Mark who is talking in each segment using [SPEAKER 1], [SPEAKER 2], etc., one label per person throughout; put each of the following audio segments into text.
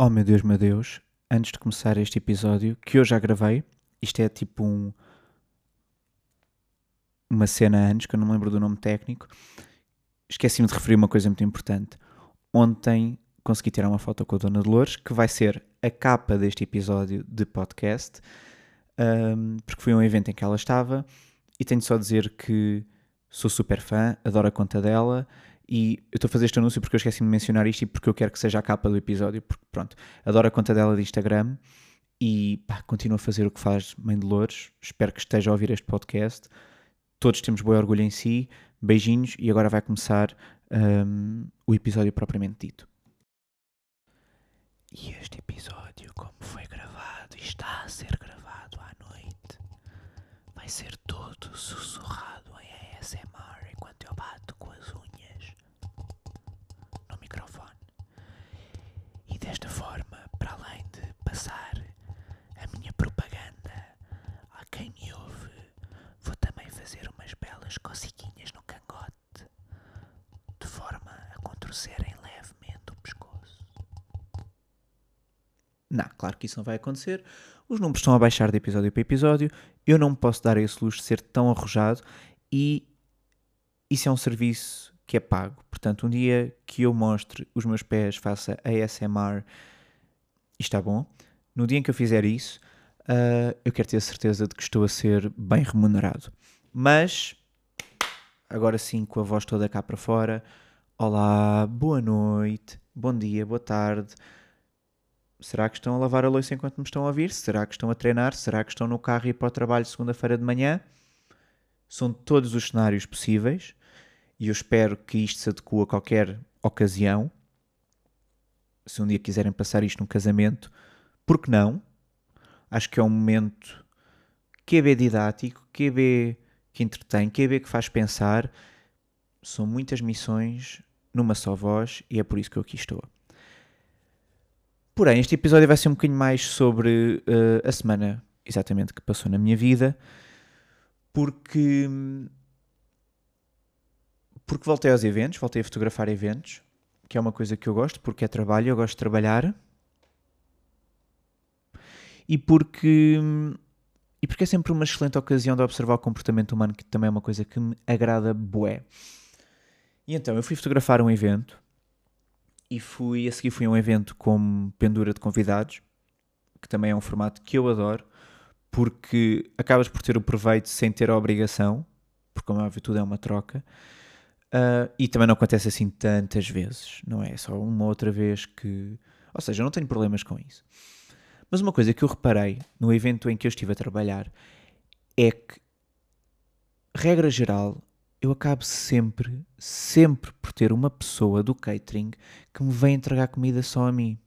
[SPEAKER 1] Oh meu Deus, meu Deus, antes de começar este episódio, que eu já gravei, isto é tipo um. Uma cena antes, que eu não me lembro do nome técnico, esqueci-me de referir uma coisa muito importante. Ontem consegui tirar uma foto com a Dona Dolores, que vai ser a capa deste episódio de podcast, um, porque foi um evento em que ela estava, e tenho só a dizer que sou super fã, adoro a conta dela e eu estou a fazer este anúncio porque eu esqueci de mencionar isto e porque eu quero que seja a capa do episódio, porque pronto, adoro a conta dela de Instagram e pá, continua a fazer o que faz Mãe de Lourdes. Espero que esteja a ouvir este podcast. Todos temos bom orgulho em si. Beijinhos e agora vai começar um, o episódio propriamente dito. E este episódio, como foi gravado e está a ser gravado à noite, vai ser todo sussurrado em ASMR enquanto eu bato com as unhas no microfone. E desta forma, para além de passar a minha propaganda a quem me ouve, vou também fazer umas belas cosiguinhas no cangote, de forma a contorcerem levemente o pescoço. Não, claro que isso não vai acontecer. Os números estão a baixar de episódio para episódio. Eu não me posso dar esse luxo de ser tão arrojado e isso é um serviço que é pago. Portanto, um dia que eu mostre os meus pés, faça ASMR, está bom. No dia em que eu fizer isso, uh, eu quero ter a certeza de que estou a ser bem remunerado. Mas, agora sim, com a voz toda cá para fora, olá, boa noite, bom dia, boa tarde. Será que estão a lavar a louça enquanto me estão a ouvir? Será que estão a treinar? Será que estão no carro e ir para o trabalho segunda-feira de manhã? São todos os cenários possíveis e eu espero que isto se adeque a qualquer ocasião. Se um dia quiserem passar isto num casamento, por que não? Acho que é um momento que é bem didático, que é bem que entretém, que é bem que faz pensar. São muitas missões numa só voz e é por isso que eu aqui estou. Porém, este episódio vai ser um bocadinho mais sobre uh, a semana exatamente que passou na minha vida, porque porque voltei aos eventos, voltei a fotografar eventos, que é uma coisa que eu gosto, porque é trabalho, eu gosto de trabalhar. E porque e porque é sempre uma excelente ocasião de observar o comportamento humano, que também é uma coisa que me agrada bué. E então, eu fui fotografar um evento e fui, a seguir fui a um evento como pendura de convidados, que também é um formato que eu adoro, porque acabas por ter o proveito sem ter a obrigação, porque como é óbvio tudo é uma troca, uh, e também não acontece assim tantas vezes, não é? Só uma outra vez que... Ou seja, eu não tenho problemas com isso. Mas uma coisa que eu reparei no evento em que eu estive a trabalhar é que, regra geral, eu acabo sempre, sempre por ter uma pessoa do catering que me vem entregar comida só a mim.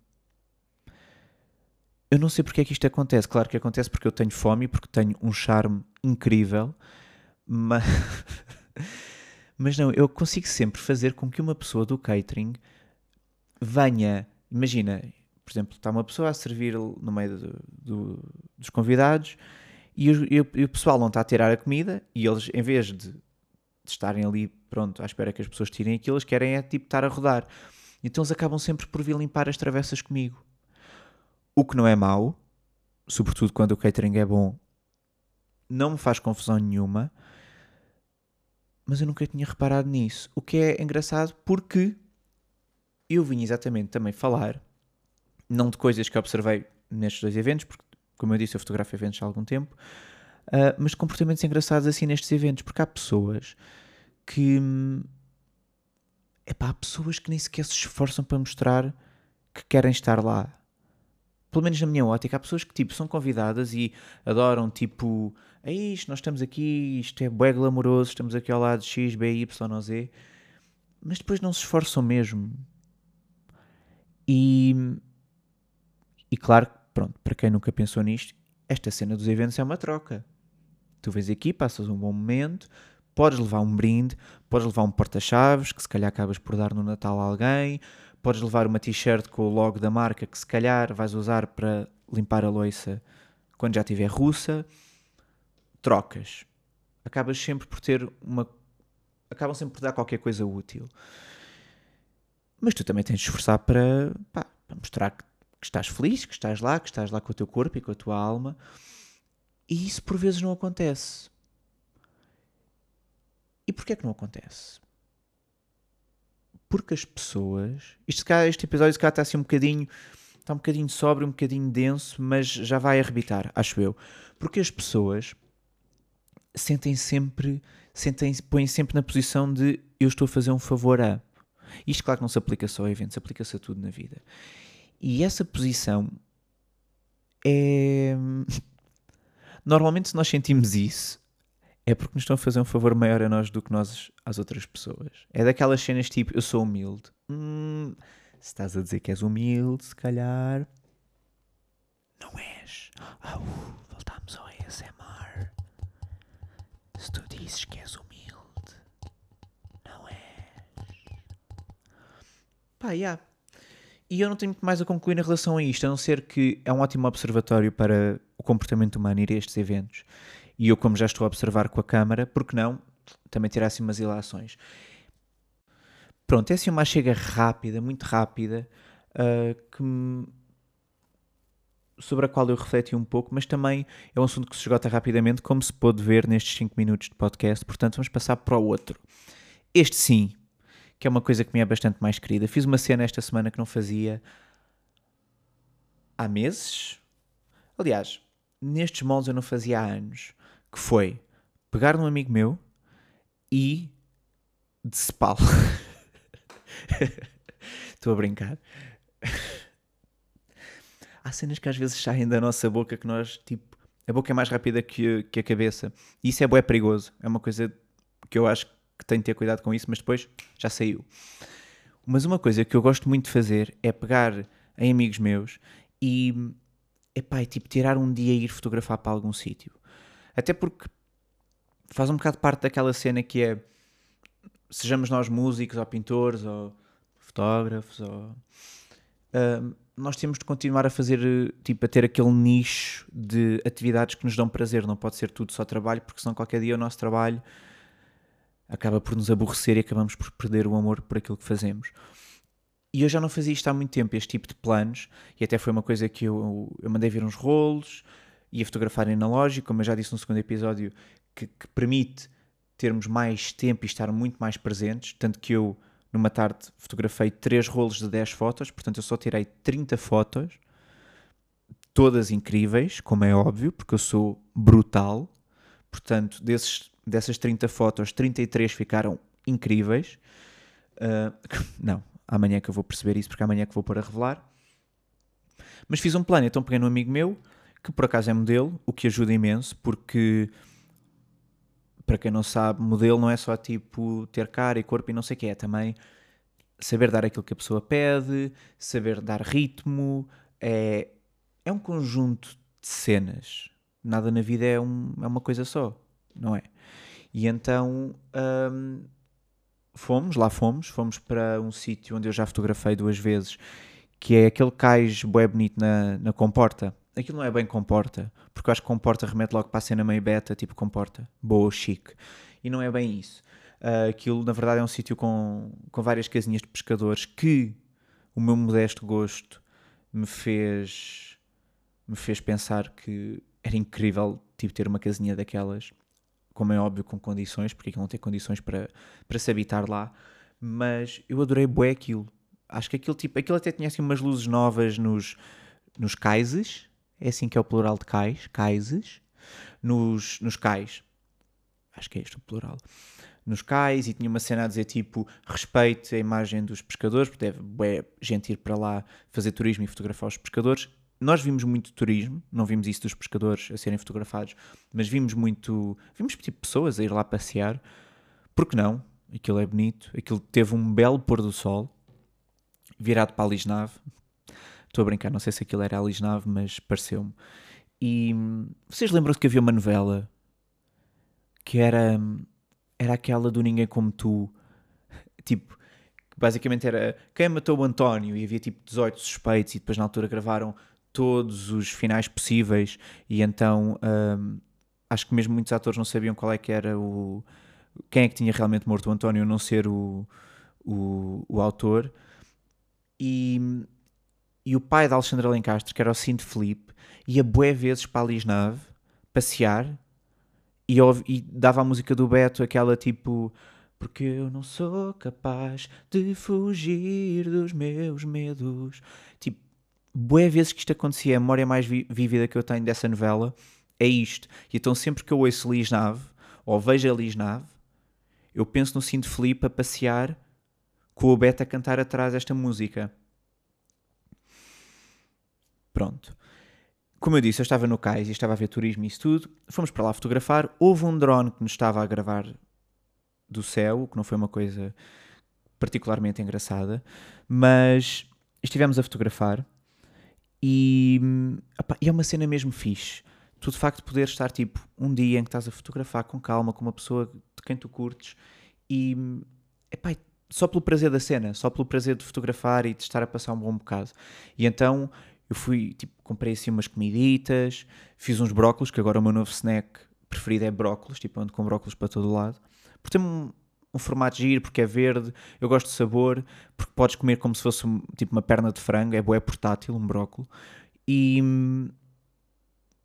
[SPEAKER 1] Eu não sei porque é que isto acontece. Claro que acontece porque eu tenho fome, porque tenho um charme incrível, mas, mas não, eu consigo sempre fazer com que uma pessoa do catering venha. Imagina, por exemplo, está uma pessoa a servir no meio do, do, dos convidados e o, e o pessoal não está a tirar a comida e eles, em vez de de estarem ali, pronto, à espera que as pessoas tirem aquilo, eles querem é tipo estar a rodar. Então eles acabam sempre por vir limpar as travessas comigo. O que não é mau, sobretudo quando o catering é bom, não me faz confusão nenhuma, mas eu nunca tinha reparado nisso. O que é engraçado porque eu vim exatamente também falar, não de coisas que observei nestes dois eventos, porque, como eu disse, eu fotografo eventos há algum tempo, uh, mas de comportamentos engraçados assim nestes eventos, porque há pessoas que. Epá, há pessoas que nem sequer se esforçam para mostrar que querem estar lá. Pelo menos na minha ótica, há pessoas que tipo, são convidadas e adoram, tipo, é isto, nós estamos aqui, isto é bué glamouroso, estamos aqui ao lado X, B, Y Z, mas depois não se esforçam mesmo. E, e claro, pronto, para quem nunca pensou nisto, esta cena dos eventos é uma troca. Tu vês aqui, passas um bom momento, podes levar um brinde, podes levar um porta-chaves, que se calhar acabas por dar no Natal a alguém, podes levar uma t-shirt com o logo da marca, que se calhar vais usar para limpar a louça quando já estiver russa. Trocas. Acabas sempre por ter uma. Acabam sempre por dar qualquer coisa útil. Mas tu também tens de esforçar para, pá, para mostrar que que estás feliz, que estás lá, que estás lá com o teu corpo e com a tua alma. E isso por vezes não acontece. E porquê é que não acontece? Porque as pessoas. Isto, este episódio se está assim um bocadinho. Está um bocadinho sóbrio, um bocadinho denso, mas já vai arrebitar, acho eu. Porque as pessoas sentem sempre. Sentem, põem sempre na posição de eu estou a fazer um favor a. Isto, claro que não se aplica só a eventos, aplica-se a tudo na vida. E essa posição é. Normalmente, se nós sentimos isso, é porque nos estão a fazer um favor maior a nós do que nós às outras pessoas. É daquelas cenas tipo, eu sou humilde. Hum, se estás a dizer que és humilde, se calhar. Não és. Oh, voltamos ao ASMR. Se tu dizes que és humilde, não és. Pá, yeah. E eu não tenho muito mais a concluir em relação a isto, a não ser que é um ótimo observatório para o comportamento humano ir a estes eventos. E eu, como já estou a observar com a câmara, porque não também tirar assim umas ilações? Pronto, é assim uma chega rápida, muito rápida, uh, que me... sobre a qual eu refleti um pouco, mas também é um assunto que se esgota rapidamente, como se pôde ver nestes 5 minutos de podcast, portanto vamos passar para o outro. Este sim, que é uma coisa que me é bastante mais querida. Fiz uma cena esta semana que não fazia há meses. Aliás, nestes moldes eu não fazia há anos. Que foi pegar num amigo meu e decepá-lo. Estou a brincar. Há cenas que às vezes saem da nossa boca que nós, tipo, a boca é mais rápida que, que a cabeça. E isso é bué perigoso. É uma coisa que eu acho que tenho de ter cuidado com isso, mas depois já saiu. Mas uma coisa que eu gosto muito de fazer é pegar em amigos meus e, epá, é tipo, tirar um dia e ir fotografar para algum sítio. Até porque faz um bocado parte daquela cena que é sejamos nós músicos ou pintores ou fotógrafos ou uh, nós temos de continuar a fazer tipo a ter aquele nicho de atividades que nos dão prazer não pode ser tudo só trabalho porque senão qualquer dia o nosso trabalho acaba por nos aborrecer e acabamos por perder o amor por aquilo que fazemos. E eu já não fazia isto há muito tempo, este tipo de planos, e até foi uma coisa que eu, eu mandei vir uns rolos, ia fotografar em analógico, como eu já disse no segundo episódio, que, que permite termos mais tempo e estar muito mais presentes, tanto que eu numa tarde fotografei 3 rolos de 10 fotos, portanto eu só tirei 30 fotos, todas incríveis, como é óbvio, porque eu sou brutal. Portanto, desses dessas 30 fotos, 33 ficaram incríveis. Uh, não, amanhã é que eu vou perceber isso, porque amanhã é que vou pôr a revelar. Mas fiz um plano, então peguei num amigo meu, que por acaso é modelo, o que ajuda imenso, porque para quem não sabe, modelo não é só tipo ter cara e corpo e não sei o que, é também saber dar aquilo que a pessoa pede, saber dar ritmo, é, é um conjunto de cenas. Nada na vida é, um, é uma coisa só, não é? E então hum, fomos, lá fomos, fomos para um sítio onde eu já fotografei duas vezes, que é aquele cais bué bonito na, na comporta. Aquilo não é bem comporta, porque eu acho que comporta remete logo para a cena meio beta, tipo comporta, boa, chique. E não é bem isso. Uh, aquilo, na verdade, é um sítio com, com várias casinhas de pescadores que o meu modesto gosto me fez me fez pensar que era incrível tipo, ter uma casinha daquelas como é óbvio, com condições, porque aquilo não tem condições para, para se habitar lá, mas eu adorei bué aquilo. Acho que aquilo, tipo, aquilo até tinha assim umas luzes novas nos, nos caises, é assim que é o plural de cais, caises, nos, nos cais, acho que é este o plural, nos cais, e tinha uma cena a dizer tipo, respeite a imagem dos pescadores, porque deve bué, gente ir para lá fazer turismo e fotografar os pescadores, nós vimos muito turismo, não vimos isso dos pescadores a serem fotografados, mas vimos muito. Vimos tipo pessoas a ir lá passear. Porque não? Aquilo é bonito. Aquilo teve um belo pôr do sol, virado para a Lisnave. Estou a brincar, não sei se aquilo era a Lisnave, mas pareceu-me. E vocês lembram-se que havia uma novela que era, era aquela do Ninguém Como Tu, tipo, basicamente era quem matou o António e havia tipo 18 suspeitos e depois na altura gravaram todos os finais possíveis. E então um, acho que mesmo muitos atores não sabiam qual é que era o quem é que tinha realmente morto o António, não ser o, o, o autor. E e o pai da Alexandra Lencastre, que era o Cinto Felipe, ia bué vezes para a Lisnave passear e, e dava a música do Beto, aquela tipo porque eu não sou capaz de fugir dos meus medos. Tipo, boé vezes que isto acontecia, a memória mais vívida que eu tenho dessa novela é isto. E então sempre que eu ouço Lisnave, ou vejo a Lisnave, eu penso no Cinto Felipe a passear com o Beto a cantar atrás esta música. Pronto. Como eu disse, eu estava no cais e estava a ver turismo e isso tudo. Fomos para lá fotografar. Houve um drone que nos estava a gravar do céu, que não foi uma coisa particularmente engraçada, mas estivemos a fotografar e, opa, é uma cena mesmo fixe. Tu de facto poder estar tipo um dia em que estás a fotografar com calma com uma pessoa de quem tu curtes e epá, só pelo prazer da cena, só pelo prazer de fotografar e de estar a passar um bom bocado. E então eu fui, tipo, comprei assim umas comiditas, fiz uns brócolos, que agora o meu novo snack preferido é brócolos, tipo, ando com brócolos para todo lado porque tem um, um formato giro, porque é verde, eu gosto de sabor, porque podes comer como se fosse tipo uma perna de frango, é boé portátil, um brócolo. E,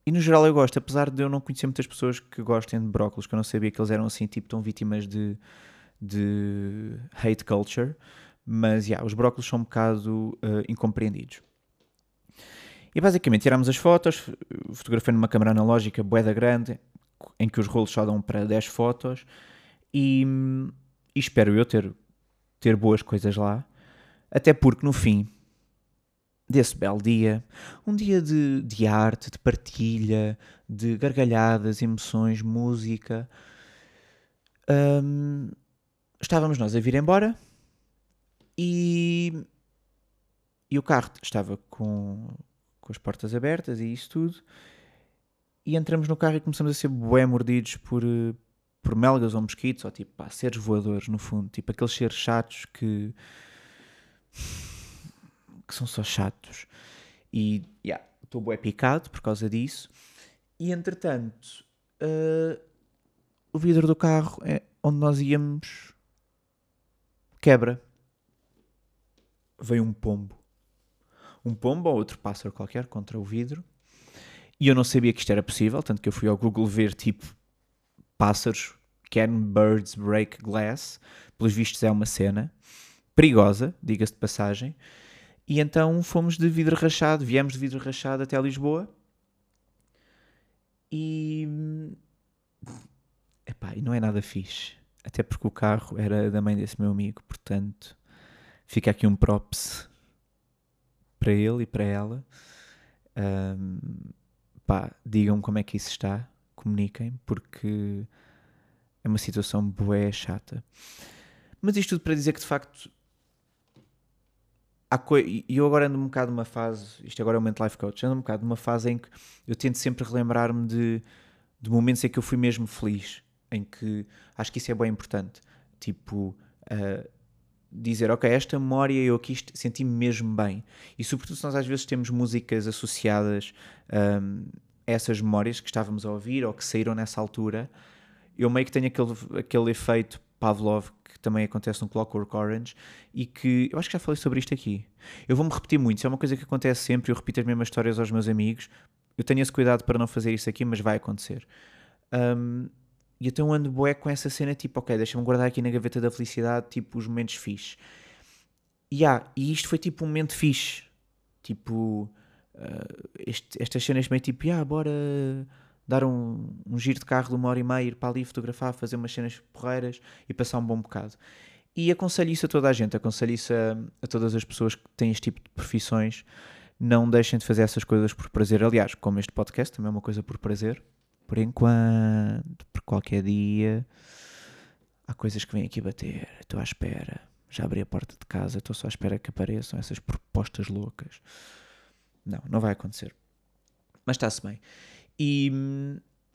[SPEAKER 1] e no geral eu gosto, apesar de eu não conhecer muitas pessoas que gostem de brócolos, que eu não sabia que eles eram assim, tipo, tão vítimas de, de hate culture. Mas, yeah, os brócolos são um bocado uh, incompreendidos. E basicamente tiramos as fotos, fotografei numa câmera analógica boeda grande, em que os rolos só dão para 10 fotos. E, e espero eu ter, ter boas coisas lá. Até porque no fim desse belo dia, um dia de, de arte, de partilha, de gargalhadas, emoções, música, hum, estávamos nós a vir embora e, e o carro estava com, com as portas abertas e isso tudo. E entramos no carro e começamos a ser bué mordidos por, por melgas ou mosquitos, ou tipo, pá, seres voadores, no fundo, tipo aqueles seres chatos que. que são só chatos. E, yeah, estou bué picado por causa disso. E entretanto, uh, o vidro do carro é onde nós íamos quebra. Veio um pombo. Um pombo ou outro pássaro qualquer contra o vidro. E eu não sabia que isto era possível, tanto que eu fui ao Google ver tipo pássaros, can birds break glass? Pelos vistos é uma cena perigosa, diga-se de passagem. E então fomos de vidro rachado, viemos de vidro rachado até Lisboa. E. Epá, e não é nada fixe. Até porque o carro era da mãe desse meu amigo, portanto, fica aqui um props para ele e para ela. Um, pá, digam como é que isso está, comuniquem, porque é uma situação bué chata. Mas isto tudo para dizer que de facto e eu agora ando um bocado numa fase, isto agora é o Mental Life Coach, ando um bocado numa fase em que eu tento sempre relembrar-me de, de momentos em que eu fui mesmo feliz, em que acho que isso é bem importante. Tipo, uh, dizer, ok, esta memória eu aqui senti-me mesmo bem. E sobretudo se nós às vezes temos músicas associadas um, a essas memórias que estávamos a ouvir ou que saíram nessa altura, eu meio que tenho aquele, aquele efeito Pavlov que também acontece no Clockwork Orange e que eu acho que já falei sobre isto aqui. Eu vou-me repetir muito, isso é uma coisa que acontece sempre, eu repito as mesmas histórias aos meus amigos. Eu tenho esse cuidado para não fazer isso aqui, mas vai acontecer. Um, e então ando boé com essa cena tipo, ok, deixa-me guardar aqui na gaveta da felicidade, tipo, os momentos fixe. E, ah, e isto foi tipo um momento fixe. Tipo, uh, este, estas cenas meio tipo, ah, bora dar um, um giro de carro de uma hora e meia, ir para ali fotografar, fazer umas cenas porreiras e passar um bom bocado. E aconselho isso a toda a gente, aconselho isso a, a todas as pessoas que têm este tipo de profissões. Não deixem de fazer essas coisas por prazer. Aliás, como este podcast também é uma coisa por prazer. Por enquanto, por qualquer dia, há coisas que vêm aqui bater. Estou à espera. Já abri a porta de casa, estou só à espera que apareçam essas propostas loucas. Não, não vai acontecer. Mas está-se bem. E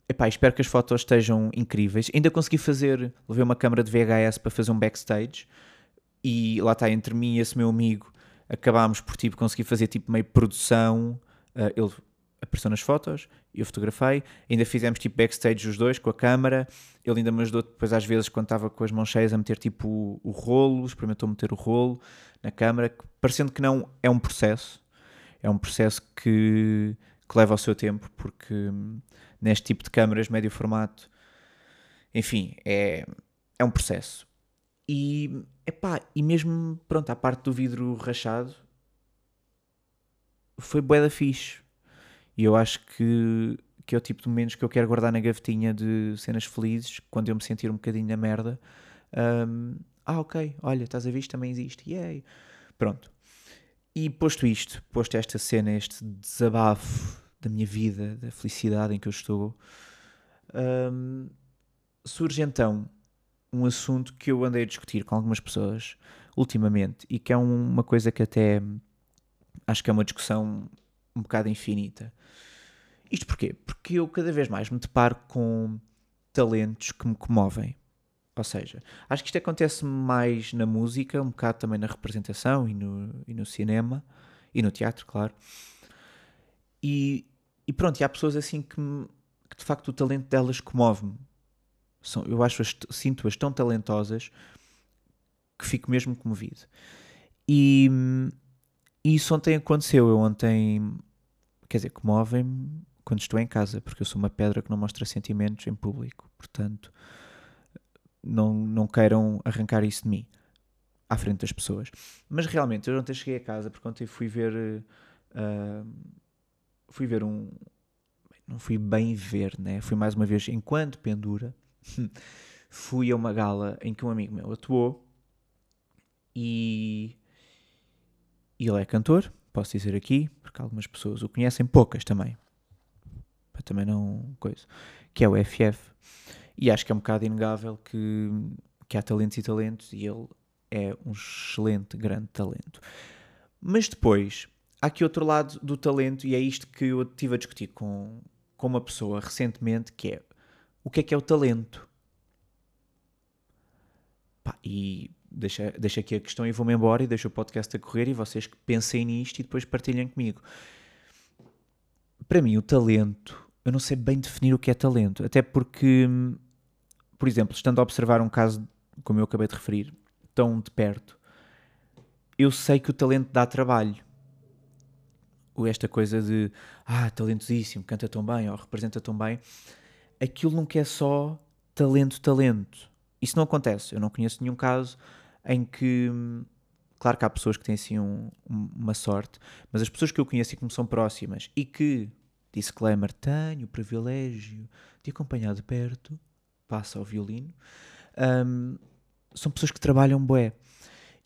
[SPEAKER 1] epá, espero que as fotos estejam incríveis. Ainda consegui fazer, levei uma câmera de VHS para fazer um backstage e lá está, entre mim e esse meu amigo, acabámos por tipo, conseguir fazer tipo meio produção. Uh, ele apareceu nas fotos, eu fotografei, ainda fizemos tipo backstage os dois com a câmera. Ele ainda me ajudou depois, às vezes, quando estava com as mãos cheias, a meter tipo o, o rolo, experimentou meter o rolo na câmera, parecendo que não é um processo é um processo que, que leva o seu tempo, porque hum, neste tipo de câmaras, médio formato, enfim, é, é um processo. E, epá, e mesmo, pronto, a parte do vidro rachado, foi bué da fixe. E eu acho que, que é o tipo de momentos que eu quero guardar na gavetinha de cenas felizes, quando eu me sentir um bocadinho na merda. Um, ah, ok, olha, estás a ver, isto também existe. Yay. Pronto. E posto isto, posto esta cena, este desabafo da minha vida, da felicidade em que eu estou, um, surge então um assunto que eu andei a discutir com algumas pessoas ultimamente e que é um, uma coisa que até acho que é uma discussão um bocado infinita. Isto porquê? Porque eu cada vez mais me deparo com talentos que me comovem. Ou seja, acho que isto acontece mais na música, um bocado também na representação e no, e no cinema e no teatro, claro. E, e pronto, e há pessoas assim que, me, que de facto o talento delas comove-me. Eu acho, sinto-as tão talentosas que fico mesmo comovido. E, e isso ontem aconteceu. Eu ontem, quer dizer, comovem-me quando estou em casa, porque eu sou uma pedra que não mostra sentimentos em público. Portanto, não, não queiram arrancar isso de mim à frente das pessoas. Mas realmente, eu ontem cheguei a casa porque ontem fui ver. Uh, fui ver um. Não fui bem ver, né? Fui mais uma vez, enquanto pendura, fui a uma gala em que um amigo meu atuou e. E ele é cantor, posso dizer aqui, porque algumas pessoas o conhecem, poucas também. Para também não. coisa. Que é o FF. E acho que é um bocado inegável que, que há talentos e talentos e ele é um excelente, grande talento. Mas depois, há aqui outro lado do talento e é isto que eu estive a discutir com, com uma pessoa recentemente, que é o que é que é o talento? Pá, e deixa, deixa aqui a questão e vou-me embora e deixo o podcast a correr e vocês pensem nisto e depois partilhem comigo. Para mim, o talento eu não sei bem definir o que é talento. Até porque, por exemplo, estando a observar um caso, como eu acabei de referir, tão de perto, eu sei que o talento dá trabalho. Ou esta coisa de, ah, talentosíssimo, canta tão bem, ou representa tão bem. Aquilo nunca é só talento, talento. Isso não acontece. Eu não conheço nenhum caso em que. Claro que há pessoas que têm assim um, uma sorte, mas as pessoas que eu conheço e que me são próximas e que Disclaimer: tenho o privilégio de acompanhar de perto, passa ao violino. Um, são pessoas que trabalham bué.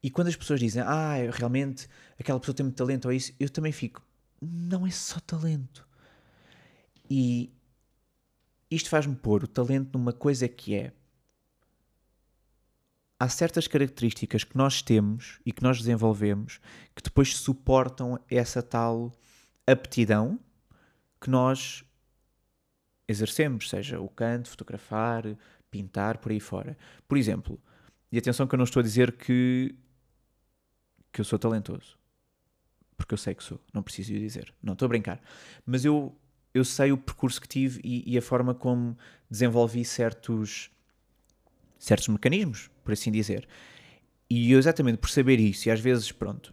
[SPEAKER 1] E quando as pessoas dizem, ah, realmente aquela pessoa tem muito talento ou isso, eu também fico, não é só talento. E isto faz-me pôr o talento numa coisa que é. Há certas características que nós temos e que nós desenvolvemos que depois suportam essa tal aptidão que nós exercemos, seja o canto, fotografar, pintar, por aí fora. Por exemplo, e atenção que eu não estou a dizer que, que eu sou talentoso, porque eu sei que sou, não preciso dizer, não estou a brincar, mas eu, eu sei o percurso que tive e, e a forma como desenvolvi certos, certos mecanismos, por assim dizer. E eu exatamente por saber isso, e às vezes, pronto,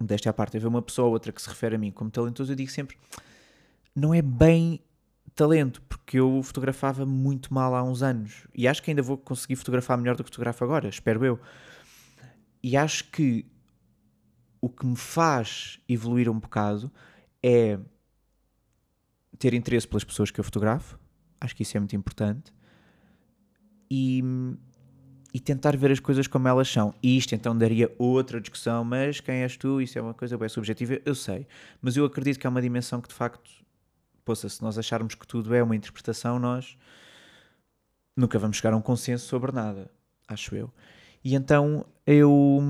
[SPEAKER 1] desta parte, haver uma pessoa ou outra que se refere a mim como talentoso, eu digo sempre não é bem talento, porque eu fotografava muito mal há uns anos e acho que ainda vou conseguir fotografar melhor do que fotografo agora, espero eu. E acho que o que me faz evoluir um bocado é ter interesse pelas pessoas que eu fotografo, acho que isso é muito importante, e, e tentar ver as coisas como elas são. E isto então daria outra discussão, mas quem és tu? Isso é uma coisa bem subjetiva, eu sei, mas eu acredito que há uma dimensão que de facto poça, se nós acharmos que tudo é uma interpretação, nós nunca vamos chegar a um consenso sobre nada, acho eu. E então eu,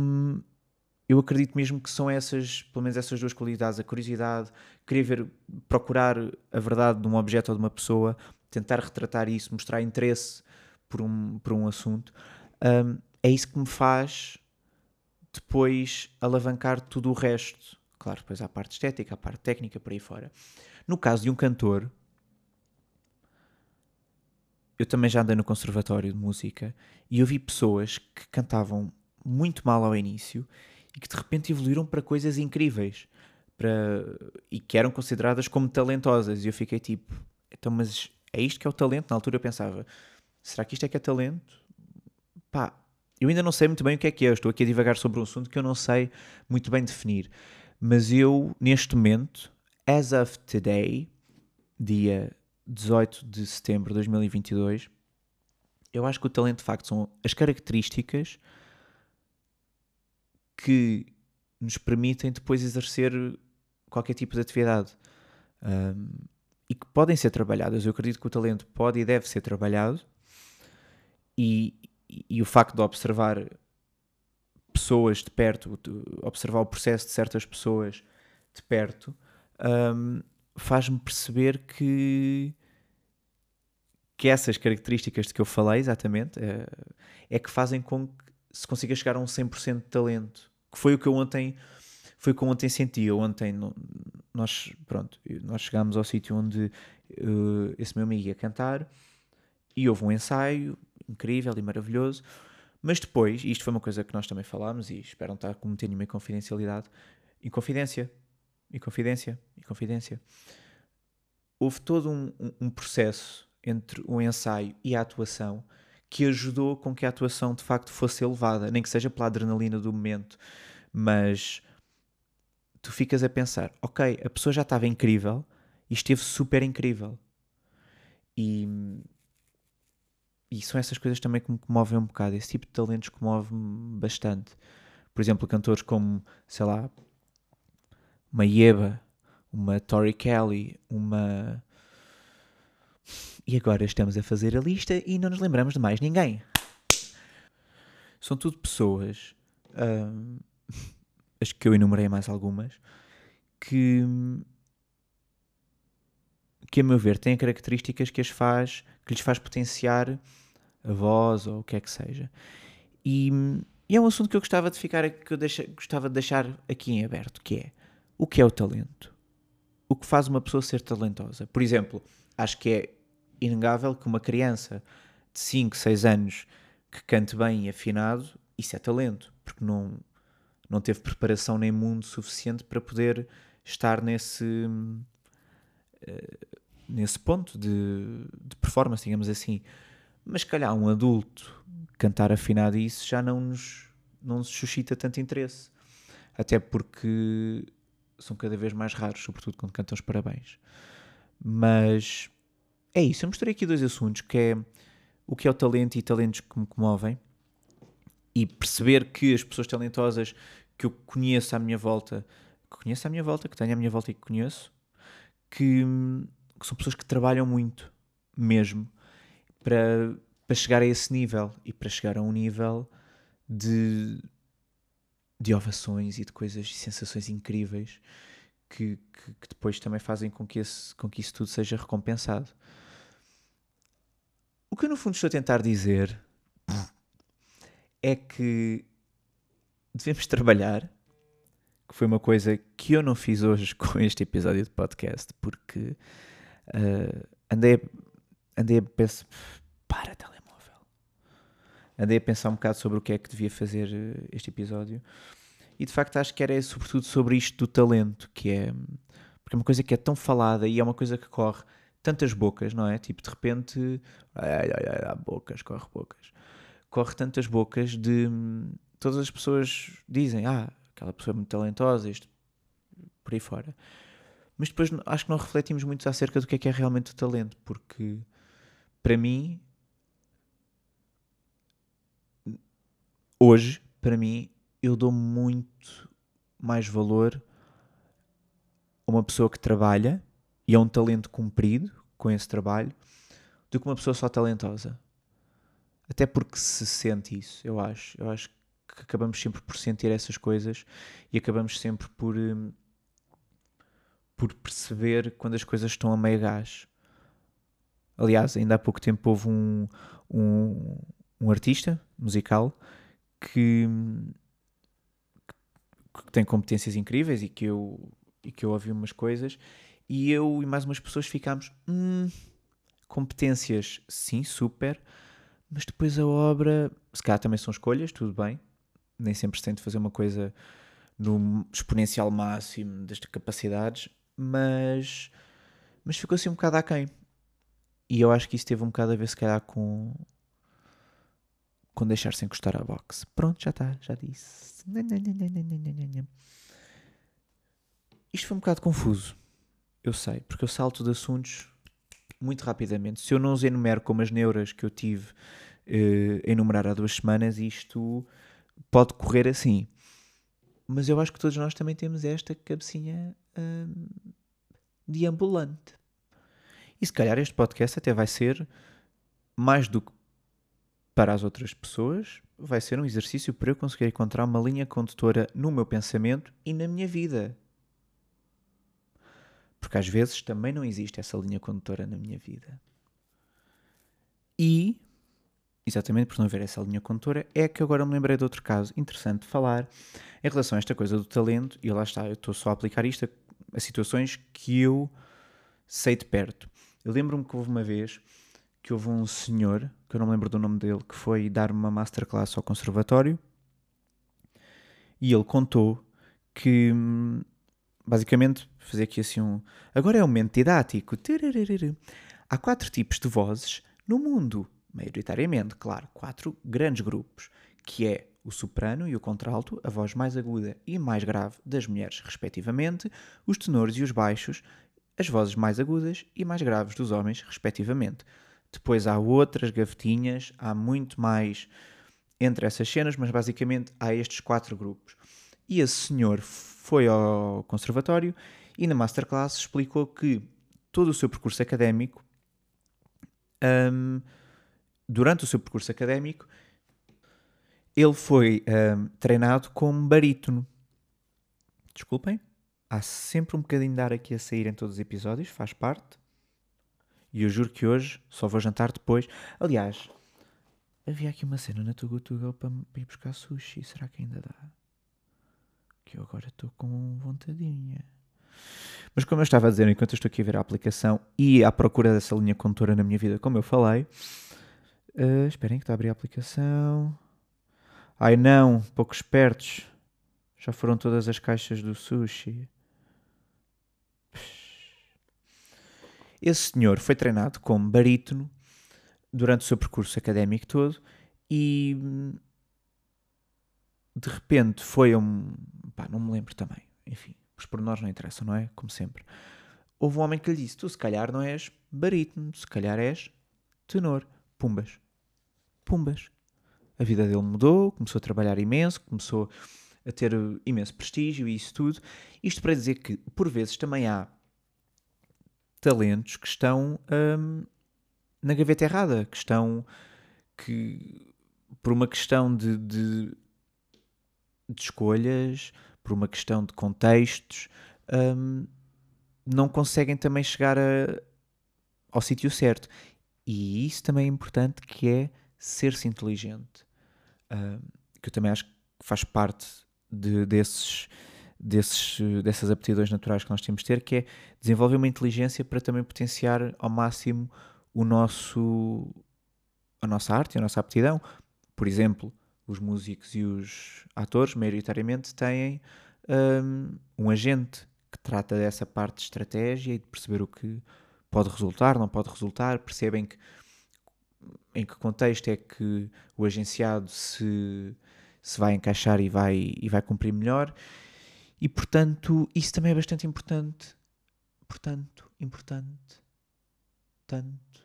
[SPEAKER 1] eu acredito mesmo que são essas, pelo menos essas duas qualidades, a curiosidade, querer ver, procurar a verdade de um objeto ou de uma pessoa, tentar retratar isso, mostrar interesse por um, por um assunto, um, é isso que me faz depois alavancar tudo o resto. Claro, depois há a parte estética, a parte técnica, por aí fora. No caso de um cantor, eu também já andei no conservatório de música e eu vi pessoas que cantavam muito mal ao início e que de repente evoluíram para coisas incríveis. para, e que eram consideradas como talentosas. E eu fiquei tipo, então, mas é isto que é o talento? Na altura eu pensava, será que isto é que é talento? Pá, eu ainda não sei muito bem o que é que é. Eu estou aqui a divagar sobre um assunto que eu não sei muito bem definir. Mas eu, neste momento, as of today, dia 18 de setembro de 2022, eu acho que o talento de facto são as características que nos permitem depois exercer qualquer tipo de atividade um, e que podem ser trabalhadas. Eu acredito que o talento pode e deve ser trabalhado e, e, o facto de observar pessoas de perto, de observar o processo de certas pessoas de perto, um, faz-me perceber que que essas características de que eu falei exatamente é, é que fazem com que se consiga chegar a um 100% de talento que foi o que eu ontem foi o ontem senti. Eu ontem nós pronto nós chegámos ao sítio onde uh, esse meu amigo ia cantar e houve um ensaio incrível e maravilhoso mas depois, e isto foi uma coisa que nós também falámos e espero não estar cometendo nenhuma confidencialidade, inconfidência, inconfidência, inconfidência. Houve todo um, um, processo entre o ensaio e a atuação que ajudou com que a atuação de facto fosse elevada, nem que seja pela adrenalina do momento, mas tu ficas a pensar, ok, a pessoa já estava incrível e esteve super incrível. E e são essas coisas também que me comovem um bocado. Esse tipo de talentos comove-me bastante. Por exemplo, cantores como, sei lá, uma Yeba, uma Tori Kelly, uma. E agora estamos a fazer a lista e não nos lembramos de mais ninguém. São tudo pessoas, hum, acho que eu enumerei mais algumas, que, que a meu ver têm características que, as faz, que lhes faz potenciar a voz ou o que é que seja. E, e é um assunto que eu gostava de ficar, que eu deixa, gostava de deixar aqui em aberto, que é o que é o talento? O que faz uma pessoa ser talentosa? Por exemplo, acho que é inegável que uma criança de 5, 6 anos que cante bem e afinado, isso é talento, porque não, não teve preparação nem mundo suficiente para poder estar nesse, uh, nesse ponto de, de performance, digamos assim. Mas calhar um adulto cantar afinado isso já não nos, não nos suscita tanto interesse. Até porque são cada vez mais raros, sobretudo quando cantam os parabéns. Mas é isso. Eu mostrei aqui dois assuntos, que é o que é o talento e talentos que me comovem. E perceber que as pessoas talentosas que eu conheço à minha volta, que conheço à minha volta, que tenho à minha volta e que conheço, que, que são pessoas que trabalham muito, mesmo, para, para chegar a esse nível e para chegar a um nível de, de ovações e de coisas e sensações incríveis que, que, que, depois também fazem com que, esse, com que isso tudo seja recompensado. O que eu no fundo estou a tentar dizer é que devemos trabalhar, que foi uma coisa que eu não fiz hoje com este episódio de podcast, porque uh, andei, andei a pensar, para telemóvel. Andei a pensar um bocado sobre o que é que devia fazer eh, este episódio. E de facto acho que era sobretudo sobre isto do talento, que é porque é uma coisa que é tão falada e é uma coisa que corre tantas bocas, não é? Tipo, de repente, ai, ai, ai, bocas, corre bocas. Corre tantas bocas de todas as pessoas dizem, ah, aquela pessoa é muito talentosa, isto por aí fora. Mas depois acho que não refletimos muito acerca do que é que é realmente o talento, porque para mim hoje, para mim, eu dou muito mais valor a uma pessoa que trabalha e a um talento cumprido com esse trabalho do que uma pessoa só talentosa. Até porque se sente isso, eu acho. Eu acho que acabamos sempre por sentir essas coisas e acabamos sempre por, hum, por perceber quando as coisas estão a meio gás. Aliás, ainda há pouco tempo houve um, um, um artista musical que, que tem competências incríveis e que eu, e que eu ouvi umas coisas e eu e mais umas pessoas ficámos hum, competências sim, super mas depois a obra se calhar também são escolhas, tudo bem nem sempre se tem de fazer uma coisa no exponencial máximo das capacidades, mas, mas ficou assim um bocado aquém. E eu acho que isso teve um bocado a ver, se calhar, com, com deixar-se encostar à box. Pronto, já está, já disse. Isto foi um bocado confuso. Eu sei, porque eu salto de assuntos muito rapidamente. Se eu não os enumero como as neuras que eu tive uh, a enumerar há duas semanas, isto pode correr assim. Mas eu acho que todos nós também temos esta cabecinha hum, deambulante. E se calhar este podcast até vai ser mais do que para as outras pessoas, vai ser um exercício para eu conseguir encontrar uma linha condutora no meu pensamento e na minha vida. Porque às vezes também não existe essa linha condutora na minha vida. E, exatamente por não haver essa linha condutora, é que agora me lembrei de outro caso interessante de falar em relação a esta coisa do talento, e lá está, eu estou só a aplicar isto a, a situações que eu sei de perto. Eu lembro-me que houve uma vez que houve um senhor, que eu não me lembro do nome dele, que foi dar uma masterclass ao conservatório e ele contou que hum, basicamente, fazer aqui assim um. Agora é um momento didático. Há quatro tipos de vozes no mundo, maioritariamente, claro, quatro grandes grupos, que é o soprano e o contralto, a voz mais aguda e mais grave das mulheres, respectivamente, os tenores e os baixos, as vozes mais agudas e mais graves dos homens, respectivamente. Depois há outras gavetinhas, há muito mais entre essas cenas, mas basicamente há estes quatro grupos. E esse senhor foi ao conservatório e na masterclass explicou que todo o seu percurso académico, um, durante o seu percurso académico, ele foi um, treinado como barítono. Desculpem, há sempre um bocadinho de ar aqui a sair em todos os episódios, faz parte. E eu juro que hoje só vou jantar depois. Aliás, havia aqui uma cena na Tugu Tugu para ir buscar sushi. Será que ainda dá? que eu agora estou com vontadinha. Mas como eu estava a dizer, enquanto eu estou aqui a ver a aplicação e à procura dessa linha condutora na minha vida, como eu falei, uh, esperem que está a abrir a aplicação. Ai não, poucos espertos. Já foram todas as caixas do sushi. Esse senhor foi treinado como barítono durante o seu percurso académico todo e de repente foi um. pá, não me lembro também. Enfim, os pormenores não interessam, não é? Como sempre. Houve um homem que lhe disse: Tu, se calhar, não és barítono, se calhar és tenor. Pumbas. Pumbas. A vida dele mudou, começou a trabalhar imenso, começou a ter imenso prestígio e isso tudo. Isto para dizer que, por vezes, também há talentos que estão hum, na gaveta errada, que estão que por uma questão de, de de escolhas, por uma questão de contextos, um, não conseguem também chegar a, ao sítio certo. E isso também é importante, que é ser-se inteligente. Um, que eu também acho que faz parte de, desses, desses, dessas aptidões naturais que nós temos de ter, que é desenvolver uma inteligência para também potenciar ao máximo o nosso, a nossa arte a nossa aptidão. Por exemplo, os músicos e os atores, maioritariamente, têm um, um, agente que trata dessa parte de estratégia e de perceber o que pode resultar, não pode resultar, percebem que, em que contexto é que o agenciado se, se vai encaixar e vai, e vai cumprir melhor. E, portanto, isso também é bastante importante. Portanto, importante. Tanto,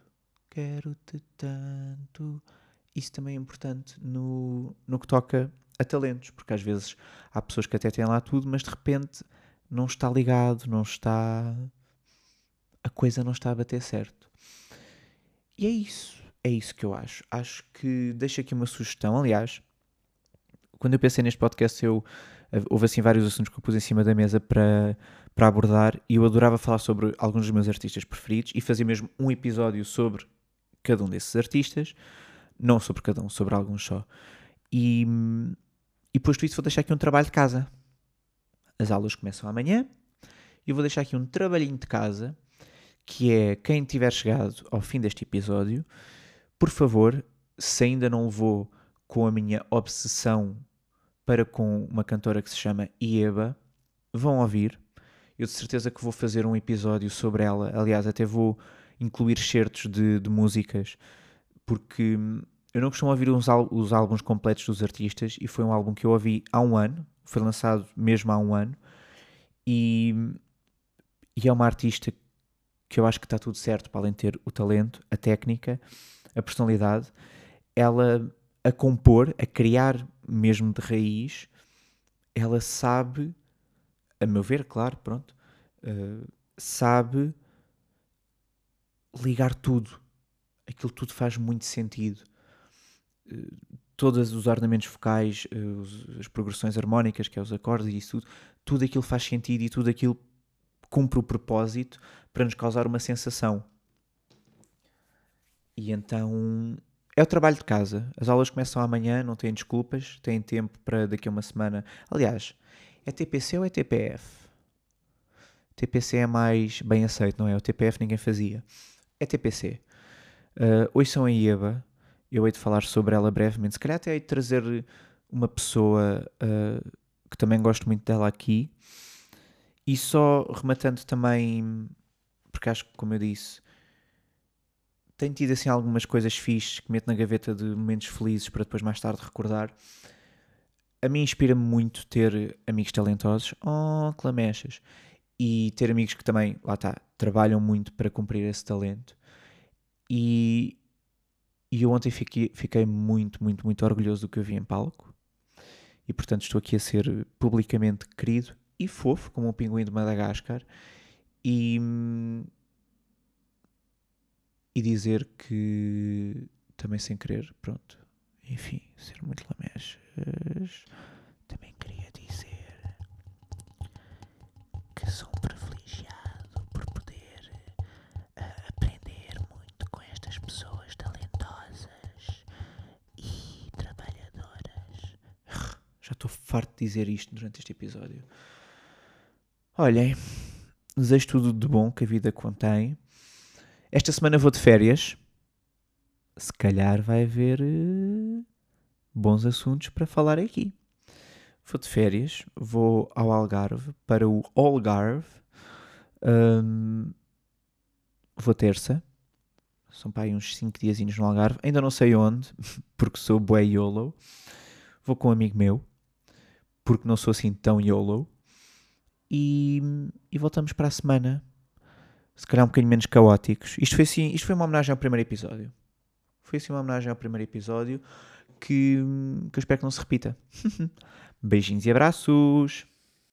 [SPEAKER 1] quero-te tanto isso também é importante no, no que toca a talentos, porque às vezes há pessoas que até têm lá tudo, mas de repente não está ligado, não está. a coisa não está a bater certo. E é isso, é isso que eu acho. Acho que deixo aqui uma sugestão. Aliás, quando eu pensei neste podcast, eu, houve assim vários assuntos que eu pus em cima da mesa para, para abordar e eu adorava falar sobre alguns dos meus artistas preferidos e fazer mesmo um episódio sobre cada um desses artistas. Não sobre cada um, sobre alguns só. E, e posto isso, vou deixar aqui um trabalho de casa. As aulas começam amanhã. E vou deixar aqui um trabalhinho de casa, que é quem tiver chegado ao fim deste episódio, por favor, se ainda não levou com a minha obsessão para com uma cantora que se chama Ieba. Vão ouvir. Eu de certeza que vou fazer um episódio sobre ela. Aliás, até vou incluir certos de, de músicas, porque eu não costumo ouvir os, álbuns completos dos artistas e foi um álbum que eu ouvi há um ano, foi lançado mesmo há um ano, e, e é uma artista que eu acho que está tudo certo para além de ter o talento, a técnica, a personalidade, ela a compor, a criar mesmo de raiz, ela sabe, a meu ver, claro, pronto, uh, sabe ligar tudo. Aquilo tudo faz muito sentido. Uh, todos os ornamentos vocais, os, as progressões harmónicas, que é os acordes e isso tudo, tudo aquilo faz sentido e tudo aquilo cumpre o propósito para nos causar uma sensação. E então é o trabalho de casa. As aulas começam amanhã, não têm desculpas, têm tempo para daqui a uma semana. Aliás, é TPC ou é TPF? TPC é mais bem aceito, não é? O TPF ninguém fazia. É TPC. Uh, hoje são a IEBA. Eu hei de falar sobre ela brevemente. Se calhar até hei de trazer uma pessoa uh, que também gosto muito dela aqui. E só rematando também, porque acho que, como eu disse, tenho tido assim algumas coisas fixes que meto na gaveta de momentos felizes para depois mais tarde recordar. A mim inspira-me muito ter amigos talentosos. Oh, clamechas e ter amigos que também, lá está, trabalham muito para cumprir esse talento. E, e eu ontem fiquei, fiquei muito, muito, muito orgulhoso do que eu vi em palco. E portanto estou aqui a ser publicamente querido e fofo, como um pinguim de Madagascar. E, e dizer que também sem querer, pronto, enfim, ser muito lamechas, também queria dizer que sou privilegiado por poder uh, aprender muito com estas pessoas talentosas e trabalhadoras. Já estou farto de dizer isto durante este episódio. Olhem, desejo tudo de bom que a vida contém. Esta semana vou de férias. Se calhar vai haver uh, bons assuntos para falar aqui. Vou de férias, vou ao Algarve, para o Algarve, um, vou terça, são para aí uns 5 diazinhos no Algarve, ainda não sei onde, porque sou bué YOLO, vou com um amigo meu, porque não sou assim tão YOLO, e, e voltamos para a semana, se calhar um bocadinho menos caóticos. Isto foi, assim, isto foi uma homenagem ao primeiro episódio. Foi assim uma homenagem ao primeiro episódio que, que eu espero que não se repita. Beijinhos e abraços!